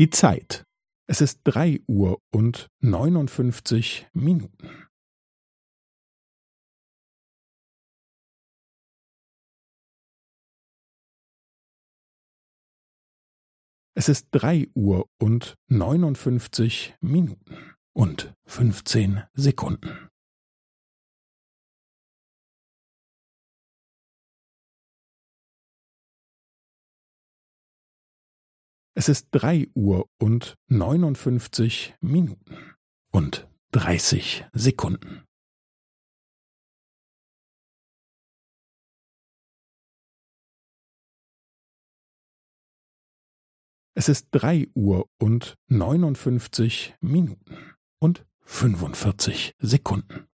Die Zeit. Es ist drei Uhr und neunundfünfzig Minuten. Es ist drei Uhr und neunundfünfzig Minuten und fünfzehn Sekunden. Es ist drei Uhr und neunundfünfzig Minuten und dreißig Sekunden. Es ist drei Uhr und neunundfünfzig Minuten und fünfundvierzig Sekunden.